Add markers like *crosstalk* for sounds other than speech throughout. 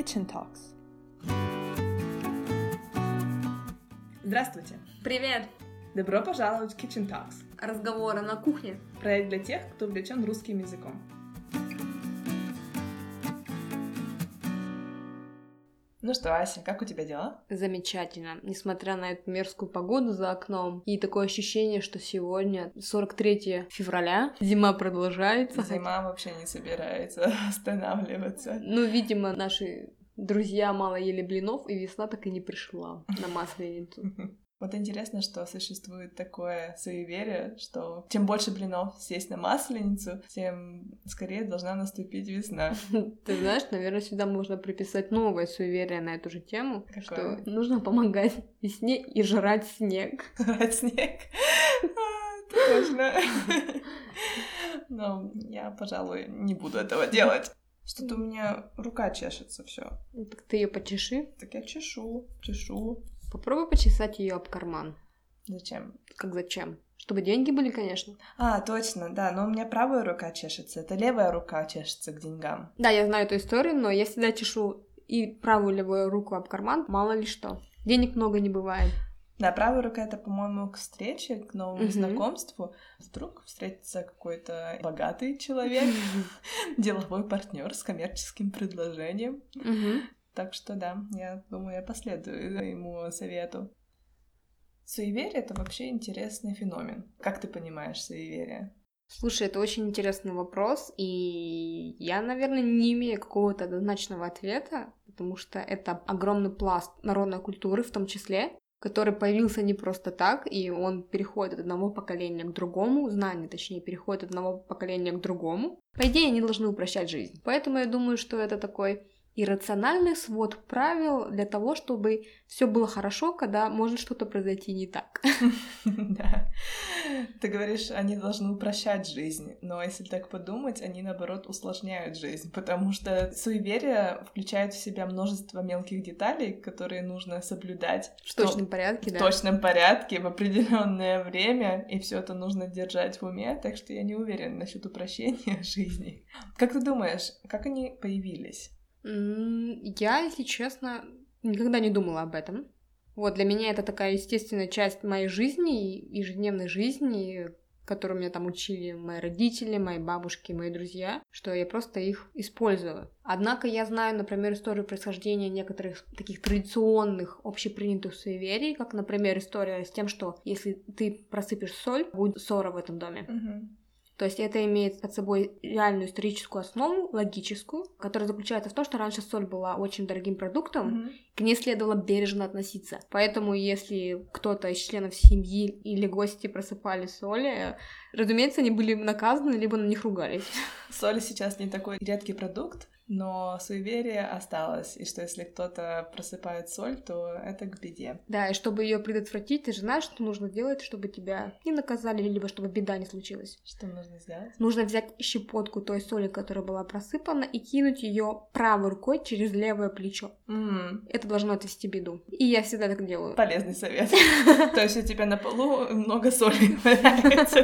Kitchen Talks. Здравствуйте! Привет! Добро пожаловать в Kitchen Talks. Разговоры на кухне. Проект для тех, кто увлечен русским языком. Ну что, Ася, как у тебя дела? Замечательно. Несмотря на эту мерзкую погоду за окном и такое ощущение, что сегодня 43 февраля, зима продолжается. Зима вообще не собирается *laughs* останавливаться. Ну, видимо, наши друзья мало ели блинов, и весна так и не пришла на Масленицу. *laughs* Вот интересно, что существует такое суеверие, что чем больше блинов съесть на масленицу, тем скорее должна наступить весна. *laughs* Ты знаешь, наверное, сюда можно приписать новое суеверие на эту же тему, Какое? что нужно помогать *laughs* весне и жрать снег. *laughs* Жрать снег. А, Точно. Но я, пожалуй, не буду этого делать. Что-то у меня рука чешется, все. Так ты ее почеши. Так я чешу, чешу. Попробуй почесать ее об карман. Зачем? Как зачем? Чтобы деньги были, конечно. А, точно, да, но у меня правая рука чешется, это левая рука чешется к деньгам. Да, я знаю эту историю, но я всегда чешу и правую и левую руку об карман, мало ли что. Денег много не бывает. Да, правая рука это, по-моему, к встрече, к новому Мгм. знакомству. Вдруг встретится какой-то богатый человек, *laughs* деловой партнер с коммерческим предложением. Так что да, я думаю, я последую *laughs* ему совету. Суеверие — это вообще интересный феномен. Как ты понимаешь суеверие? Слушай, это очень интересный вопрос, и я, наверное, не имею какого-то однозначного ответа, потому что это огромный пласт народной культуры в том числе, который появился не просто так, и он переходит от одного поколения к другому, знания, точнее, переходит от одного поколения к другому. По идее, они должны упрощать жизнь. Поэтому я думаю, что это такой иррациональный свод правил для того, чтобы все было хорошо, когда может что-то произойти не так. *laughs* Да. Ты говоришь, они должны упрощать жизнь, но если так подумать, они, наоборот, усложняют жизнь, потому что суеверие включает в себя множество мелких деталей, которые нужно соблюдать В точном порядке, в точном порядке в определенное время, и все это нужно держать в уме, так что я не уверена насчет упрощения *laughs* жизни. Как ты думаешь, как они появились? Я, если честно, никогда не думала об этом. Вот, для меня это такая естественная часть моей жизни, ежедневной жизни, которую меня там учили мои родители, мои бабушки, мои друзья, что я просто их использую. Однако я знаю, например, историю происхождения некоторых таких традиционных, общепринятых суеверий, как, например, история с тем, что если ты просыпешь соль, будет ссора в этом доме. Мгм. То есть это имеет под собой реальную историческую основу, логическую, которая заключается в том, что раньше соль была очень дорогим продуктом, Мгм. к ней следовало бережно относиться. Поэтому если кто-то из членов семьи или гости просыпали соли, разумеется, они были наказаны, либо на них ругались. Соль сейчас не такой редкий продукт, но суеверие осталось, и что если кто-то просыпает соль, то это к беде. Да, и чтобы ее предотвратить, ты же знаешь, что нужно делать, чтобы тебя не наказали, либо чтобы беда не случилась. Что нужно сделать? Нужно взять щепотку той соли, которая была просыпана, и кинуть ее правой рукой через левое плечо. М, Это должно отвести беду. И я всегда так делаю. Полезный совет. *laughs* То есть у тебя на полу много соли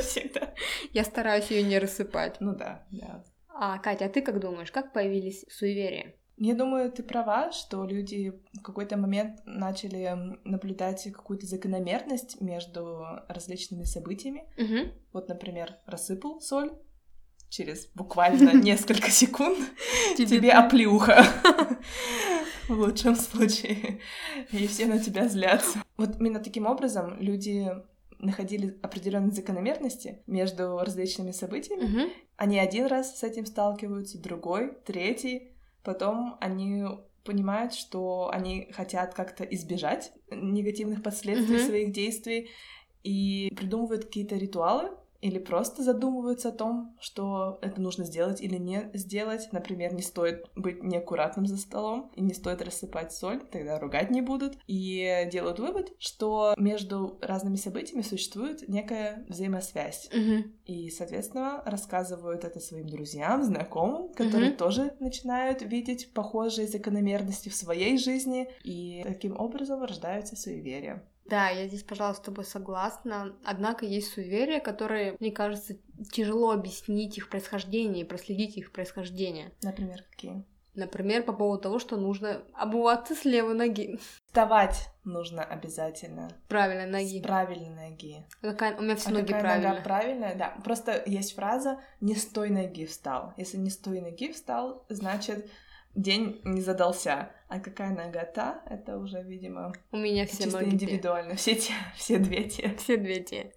всегда. Я стараюсь ее не рассыпать. Ну да, да. А, Катя, а ты как думаешь, как появились суеверия? Я думаю, ты права, что люди в какой-то момент начали наблюдать какую-то закономерность между различными событиями. Угу. Вот, например, рассыпал соль, через буквально *laughs* несколько секунд *laughs* тебе оплюха. *laughs* В лучшем случае. И все на тебя злятся. Вот именно таким образом люди находили определенные закономерности между различными событиями. Угу. Они один раз с этим сталкиваются, другой, третий. Потом они понимают, что они хотят как-то избежать негативных последствий Мгм. своих действий и придумывают какие-то ритуалы или просто задумываются о том, что это нужно сделать или не сделать. Например, не стоит быть неаккуратным за столом и не стоит рассыпать соль, тогда ругать не будут. И делают вывод, что между разными событиями существует некая взаимосвязь. Угу. И, соответственно, рассказывают это своим друзьям, знакомым, которые Мгм. тоже начинают видеть похожие закономерности в своей жизни, и таким образом рождаются суеверия. Да, я здесь, пожалуй, с тобой согласна. Однако есть суеверия, которые, мне кажется, тяжело объяснить их происхождение и проследить их происхождение. Например, какие? Например, по поводу того, что нужно обуваться с левой ноги. Вставать нужно обязательно. Правильной ноги. С правильной ноги. А какая... У меня все а ноги правильные. нога правильная? Да. Просто есть фраза «не с той ноги встал». Если не с той ноги встал, значит день не задался. А какая нога та, это уже, видимо, У меня все чисто индивидуально. Все те, *laughs* все две те. *laughs* Все две те.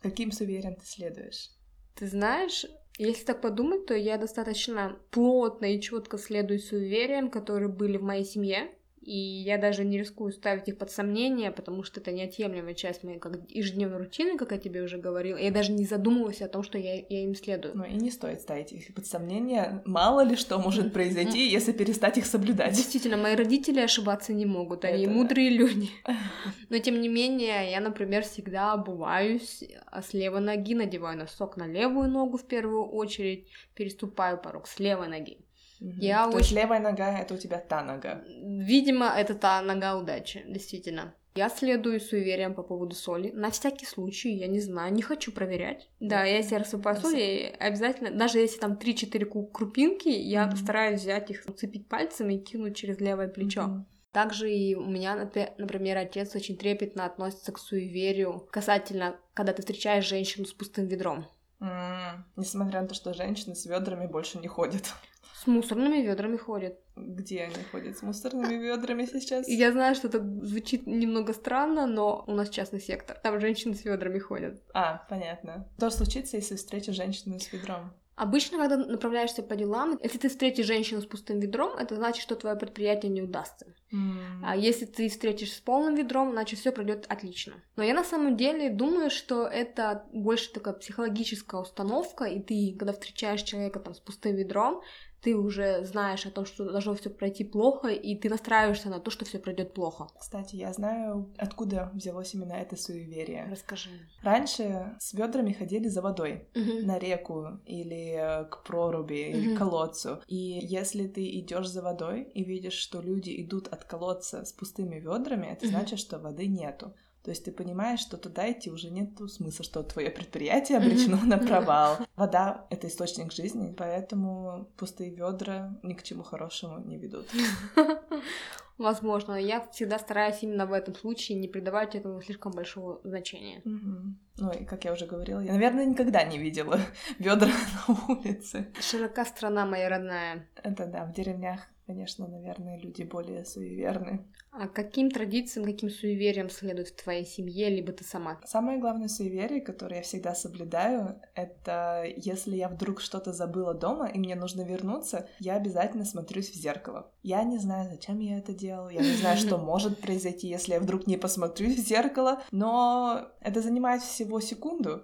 Каким суевериям ты следуешь? Ты знаешь, если так подумать, то я достаточно плотно и четко следую суевериям, которые были в моей семье. И я даже не рискую ставить их под сомнение, потому что это неотъемлемая часть моей как ежедневной рутины, как я тебе уже говорила. Я даже не задумывалась о том, что я, я им следую. Ну и не стоит ставить их под сомнение. Мало ли что может произойти, если перестать их соблюдать. Действительно, мои родители ошибаться не могут, они Это мудрые люди. *laughs* Но тем не менее, я, например, всегда обуваюсь а с левой ноги, надеваю носок на левую ногу в первую очередь, переступаю порог с левой ноги. Я То есть очень- левая нога — это у тебя та нога. Видимо, это та нога удачи, действительно. Я следую суевериям по поводу соли. На всякий случай, я не знаю, не хочу проверять. Да, я если рассыпаю соль, я обязательно, даже если там 3-4 ку- крупинки, я Мгм. стараюсь взять их, уцепить пальцами и кинуть через левое плечо. Мгм. Также и у меня, например, отец очень трепетно относится к суеверию касательно, когда ты встречаешь женщину с пустым ведром. М, Несмотря на то, что женщины с ведрами больше не ходят. С мусорными ведрами ходит. Где они ходят с мусорными ведрами сейчас? Я знаю, что это звучит немного странно, но у нас частный сектор. Там женщины с ведрами ходят. А, понятно. Что случится, если встретишь женщину с ведром? Обычно, когда направляешься по делам, если ты встретишь женщину с пустым ведром, это значит, что твое предприятие не удастся. М, А если ты встретишь с полным ведром, значит все пройдет отлично. Но я на самом деле думаю, что это больше такая психологическая установка, и ты, когда встречаешь человека там с пустым ведром, ты уже знаешь о том, что должно все пройти плохо, и ты настраиваешься на то, что все пройдет плохо. Кстати, я знаю, откуда взялось именно это суеверие. Расскажи. Раньше с ведрами ходили за водой Мгм. на реку или к проруби или Мгм. к колодцу. И если ты идешь за водой и видишь, что люди идут от колодца с пустыми ведрами, это Мгм. значит, что воды нету. То есть ты понимаешь, что туда идти уже нет смысла, что твое предприятие обречено на *laughs* провал. Вода — это источник жизни, поэтому пустые ведра ни к чему хорошему не ведут. *laughs* Возможно, я всегда стараюсь именно в этом случае не придавать этому слишком большого значения. Мгм. Ну и, как я уже говорила, я, наверное, никогда не видела *laughs* ведра *laughs* на улице. Широка страна моя родная. Это да, в деревнях, конечно, наверное, люди более суеверны. А каким традициям, каким суевериям следует в твоей семье, либо ты сама? Самое главное суеверие, которое я всегда соблюдаю, это если я вдруг что-то забыла дома и мне нужно вернуться, я обязательно смотрюсь в зеркало. Я не знаю, зачем я это делаю, я не знаю, что *laughs* может произойти, если я вдруг не посмотрюсь в зеркало, но это занимает всего секунду.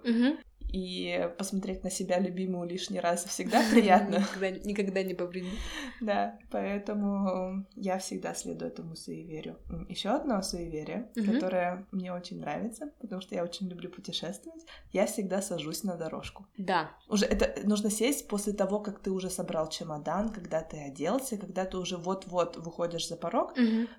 И посмотреть на себя любимую лишний раз всегда *laughs* приятно. Никогда, никогда не повредит. Да, поэтому я всегда следую этому суеверию. Еще одно суеверие, Мгм. которое мне очень нравится, потому что я очень люблю путешествовать. Я всегда сажусь на дорожку. Да. Уже это нужно сесть после того, как ты уже собрал чемодан, когда ты оделся, когда ты уже вот-вот выходишь за порог.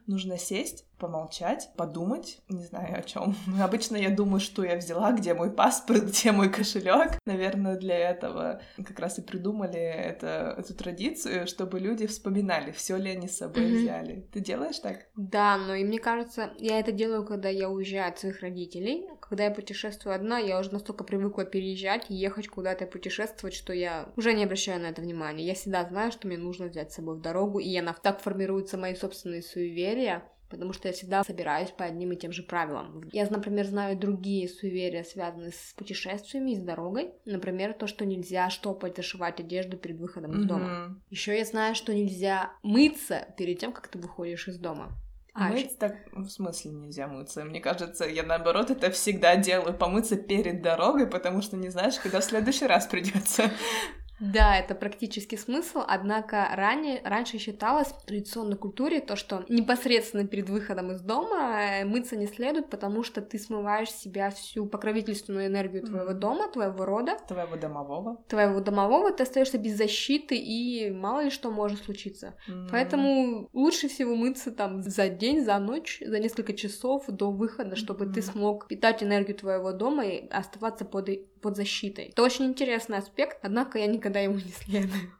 Нужно сесть, помолчать, подумать, не знаю о чем. *laughs* Обычно я думаю, что я взяла, где мой паспорт, *laughs* где мой кошелек. Наверное, для этого как раз и придумали это, эту традицию, чтобы люди вспоминали, все ли они с собой Мгм. взяли. Ты делаешь так? Да, но и мне кажется, я это делаю, когда я уезжаю от своих родителей. Когда я путешествую одна, я уже настолько привыкла переезжать ехать куда-то путешествовать, что я уже не обращаю на это внимания. Я всегда знаю, что мне нужно взять с собой в дорогу, и я на- так формируются мои собственные суеверия, потому что я всегда собираюсь по одним и тем же правилам. Я, например, знаю другие суеверия, связанные с путешествиями и с дорогой. Например, то, что нельзя штопать, зашивать одежду перед выходом из дома. Еще я знаю, что нельзя мыться перед тем, как ты выходишь из дома. А, ещё- Мыть так в смысле нельзя мыться. Мне кажется, я наоборот это всегда делаю, помыться перед дорогой, потому что не знаешь, когда в следующий раз придется. Да, это практический смысл, однако ранее, раньше считалось в традиционной культуре то, что непосредственно перед выходом из дома э, мыться не следует, потому что ты смываешь с себя всю покровительственную энергию твоего Мгм. дома, твоего рода, Твоего домового. твоего домового, ты остаешься без защиты, и мало ли что может случиться. М. Поэтому лучше всего мыться там за день, за ночь, за несколько часов до выхода, чтобы ты Мгм. смог питать энергию твоего дома и оставаться под, под защитой. Это очень интересный аспект, однако я никогда ему не следую.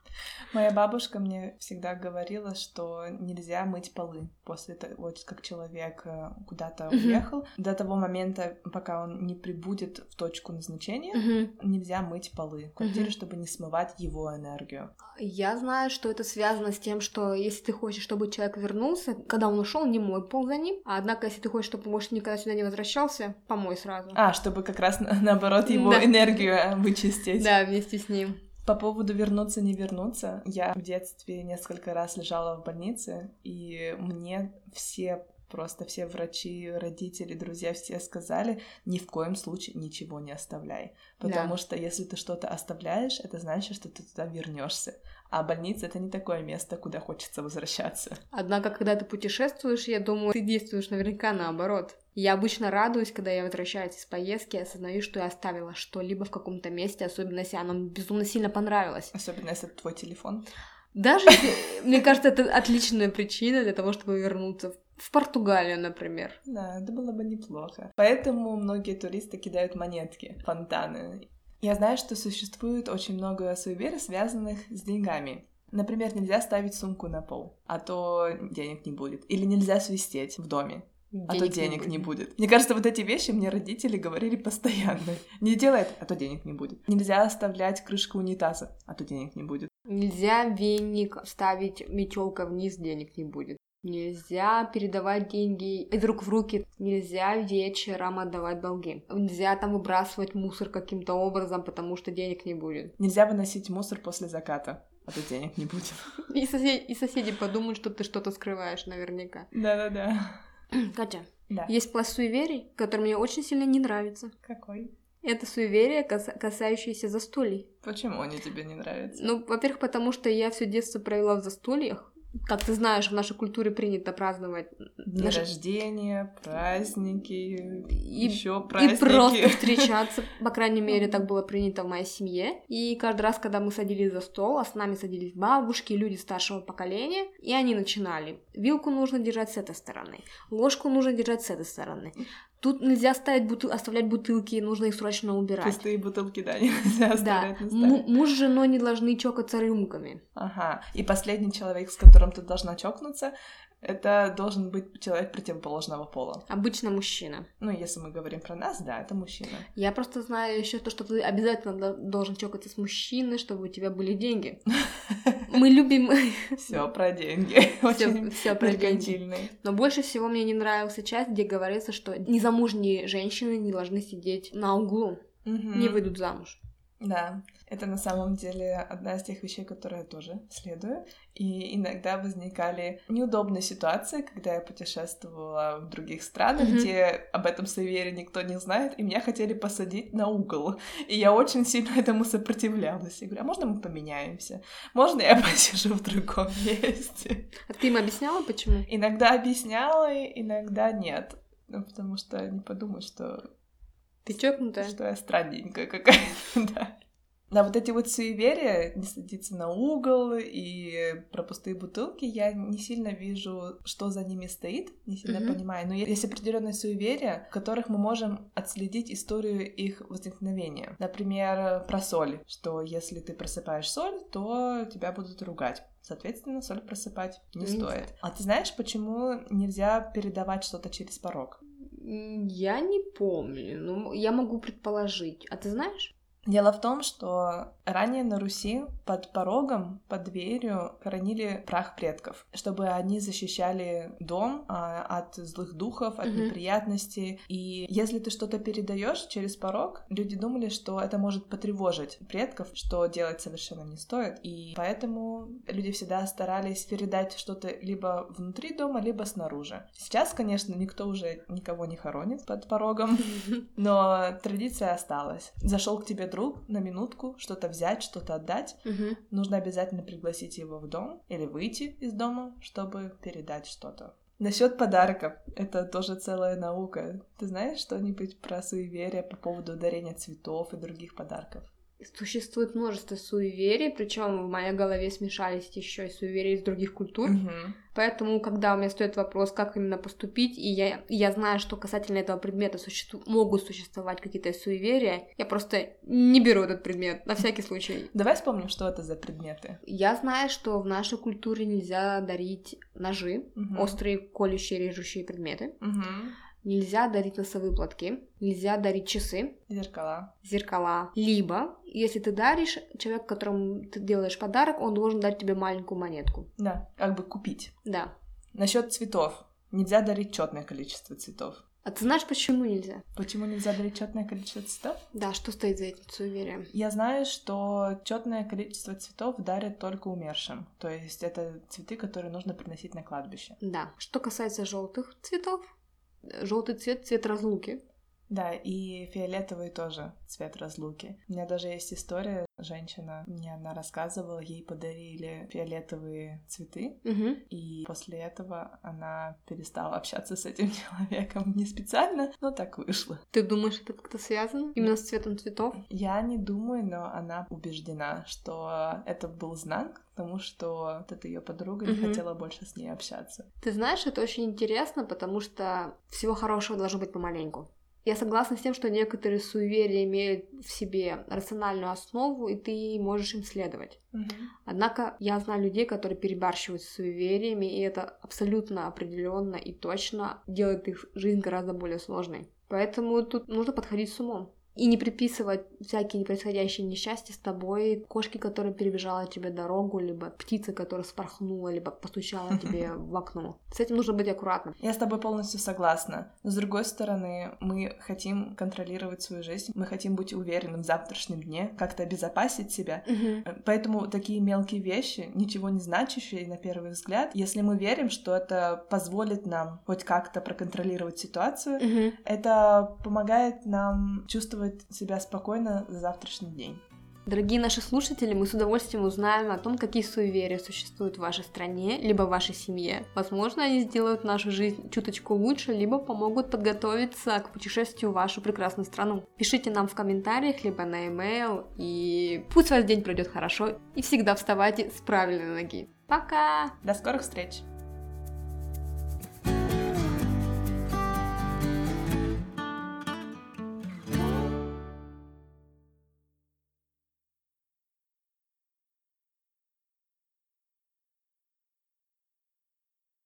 Моя бабушка мне всегда говорила, что нельзя мыть полы после того, как человек э, куда-то уехал. До того момента, пока он не прибудет в точку назначения, нельзя мыть полы в квартире, чтобы не смывать его энергию. Я знаю, что это связано с тем, что если ты хочешь, чтобы человек вернулся, когда он ушел, не мой пол за ним. А однако, если ты хочешь, чтобы муж никогда сюда не возвращался, помой сразу. А, чтобы как раз наоборот его да. энергию э, вычистить. Да, вместе с ним. По поводу вернуться, не вернуться, я в детстве несколько раз лежала в больнице, и мне все просто все врачи, родители, друзья все сказали, ни в коем случае ничего не оставляй. Потому да. что если ты что-то оставляешь, это значит, что ты туда вернешься. А больница это не такое место, куда хочется возвращаться. Однако, когда ты путешествуешь, я думаю, ты действуешь наверняка наоборот. Я обычно радуюсь, когда я возвращаюсь из поездки, осознаю, что я оставила что-либо в каком-то месте, особенно если оно безумно сильно понравилось. Особенно если это твой телефон. Даже, *laughs* мне кажется, это отличная причина для того, чтобы вернуться в Португалию, например. Да, это было бы неплохо. Поэтому многие туристы кидают монетки, фонтаны. Я знаю, что существует очень много суеверий, связанных с деньгами. Например, нельзя ставить сумку на пол, а то денег не будет. Или нельзя свистеть в доме, денег а то денег не будет. не будет. Мне кажется, вот эти вещи мне родители говорили постоянно. *laughs* Не делай это, а то денег не будет. Нельзя оставлять крышку унитаза, а то денег не будет. Нельзя веник ставить метелка вниз, денег не будет. Нельзя передавать деньги из рук в руки. Нельзя вечером отдавать долги. Нельзя там выбрасывать мусор каким-то образом, потому что денег не будет. Нельзя выносить мусор после заката, а то денег не будет. *laughs* И, сосед... и соседи подумают, что ты что-то скрываешь наверняка. Да-да-да. *clears throat* Катя, да. есть пласт суеверий, который мне очень сильно не нравится. Какой? Это суеверие, касающееся застолий. Почему они тебе не нравятся? Ну, во-первых, потому что я все детство провела в застольях, как ты знаешь, в нашей культуре принято праздновать дни наши... рождения, праздники, и, еще праздники. И просто *laughs* встречаться, по крайней мере, так было принято в моей семье. И каждый раз, когда мы садились за стол, а с нами садились бабушки, люди старшего поколения, и они начинали. Вилку нужно держать с этой стороны, ложку нужно держать с этой стороны. Тут нельзя ставить бутыл... оставлять бутылки, нужно их срочно убирать. Пустые бутылки, да, *laughs* нельзя оставлять да. М- муж с женой не должны чокаться рюмками. Ага. И последний человек, с которым ты должна чокнуться, это должен быть человек противоположного пола. Обычно мужчина. Ну, если мы говорим про нас, да, это мужчина. Я просто знаю еще то, что ты обязательно должен чокаться с мужчиной, чтобы у тебя были деньги. *laughs* Мы любим... *laughs* Все про деньги. Все про деньги. Но больше всего мне не нравился часть, где говорится, что незамужние женщины не должны сидеть на углу, не выйдут замуж. Да, это на самом деле одна из тех вещей, которые я тоже следую. И иногда возникали неудобные ситуации, когда я путешествовала в других странах, mm-hmm. где об этом суеверии никто не знает, и меня хотели посадить на угол. И я очень сильно *laughs* этому сопротивлялась. Я говорю, а можно мы поменяемся? Можно я *laughs* посижу в другом месте? А ты им объясняла, почему? Иногда объясняла, иногда нет. Ну, потому что они подумают, что ты чокнутая? Что я странненькая какая-то, *laughs* да. На вот эти вот суеверия, не садиться на угол и про пустые бутылки, я не сильно вижу, что за ними стоит, не сильно mm-hmm. понимаю. Но есть определенные суеверия, в которых мы можем отследить историю их возникновения. Например, про соль, что если ты просыпаешь соль, то тебя будут ругать. Соответственно, соль просыпать не mm-hmm. стоит. А ты знаешь, почему нельзя передавать что-то через порог? Я не помню, но я могу предположить. А ты знаешь? Дело в том, что ранее на Руси под порогом, под дверью хоронили прах предков, чтобы они защищали дом а, от злых духов, от mm-hmm. неприятностей. И если ты что-то передаешь через порог, люди думали, что это может потревожить предков, что делать совершенно не стоит. И поэтому люди всегда старались передать что-то либо внутри дома, либо снаружи. Сейчас, конечно, никто уже никого не хоронит под порогом, *laughs* но традиция осталась. Зашел к тебе друг на минутку что-то взять, что-то отдать, угу. нужно обязательно пригласить его в дом или выйти из дома, чтобы передать что-то. Насчет подарков, это тоже целая наука. Ты знаешь что-нибудь про суеверия по поводу дарения цветов и других подарков? Существует множество суеверий, причем в моей голове смешались еще и суеверия из других культур. Угу. Поэтому, когда у меня стоит вопрос, как именно поступить, и я, и я знаю, что касательно этого предмета существу, могут существовать какие-то суеверия, я просто не беру этот предмет, на всякий случай. *laughs* Давай вспомним, что это за предметы. Я знаю, что в нашей культуре нельзя дарить ножи, Мгм. острые колющие, режущие предметы. Мгм. Нельзя дарить носовые платки, нельзя дарить часы, Зеркала. зеркала. Либо, если ты даришь, человек, которому ты делаешь подарок, он должен дать тебе маленькую монетку. Да, как бы купить. Да. Насчет цветов. Нельзя дарить четное количество цветов. А ты знаешь, почему нельзя? Почему нельзя дарить четное количество цветов? Да, что стоит за этим суеверием? Я знаю, что четное количество цветов дарят только умершим. То есть это цветы, которые нужно приносить на кладбище. Да. Что касается желтых цветов, желтый цвет цвет разлуки. Да, и фиолетовый тоже цвет разлуки. У меня даже есть история, женщина мне она рассказывала, ей подарили фиолетовые цветы, Угу. и после этого она перестала общаться с этим *laughs* человеком не специально, но так вышло. Ты думаешь, это как-то связано? Именно с цветом цветов? Я не думаю, но она убеждена, что это был знак тому, что вот эта ее подруга не Мгм. хотела больше с ней общаться. Ты знаешь, это очень интересно, потому что всего хорошего должно быть помаленьку. Я согласна с тем, что некоторые суеверия имеют в себе рациональную основу, и ты можешь им следовать. Однако я знаю людей, которые перебарщивают с суевериями, и это абсолютно определенно и точно делает их жизнь гораздо более сложной. Поэтому тут нужно подходить с умом. И не приписывать всякие происходящие несчастья с тобой, кошки, которая перебежала тебе дорогу, либо птица, которая спорхнула, либо постучала тебе в окно. С этим нужно быть аккуратным. Я с тобой полностью согласна. Но с другой стороны, мы хотим контролировать свою жизнь, мы хотим быть уверенным в завтрашнем дне, как-то обезопасить себя. Э, Поэтому такие мелкие вещи, ничего не значащие на первый взгляд, если мы верим, что это позволит нам хоть как-то проконтролировать ситуацию, это помогает нам чувствовать себя спокойно за завтрашний день. Дорогие наши слушатели, мы с удовольствием узнаем о том, какие суеверия существуют в вашей стране, либо в вашей семье. Возможно, они сделают нашу жизнь чуточку лучше, либо помогут подготовиться к путешествию в вашу прекрасную страну. Пишите нам в комментариях, либо на e-mail, и пусть ваш день пройдет хорошо, и всегда вставайте с правильной ноги. Пока! До скорых встреч!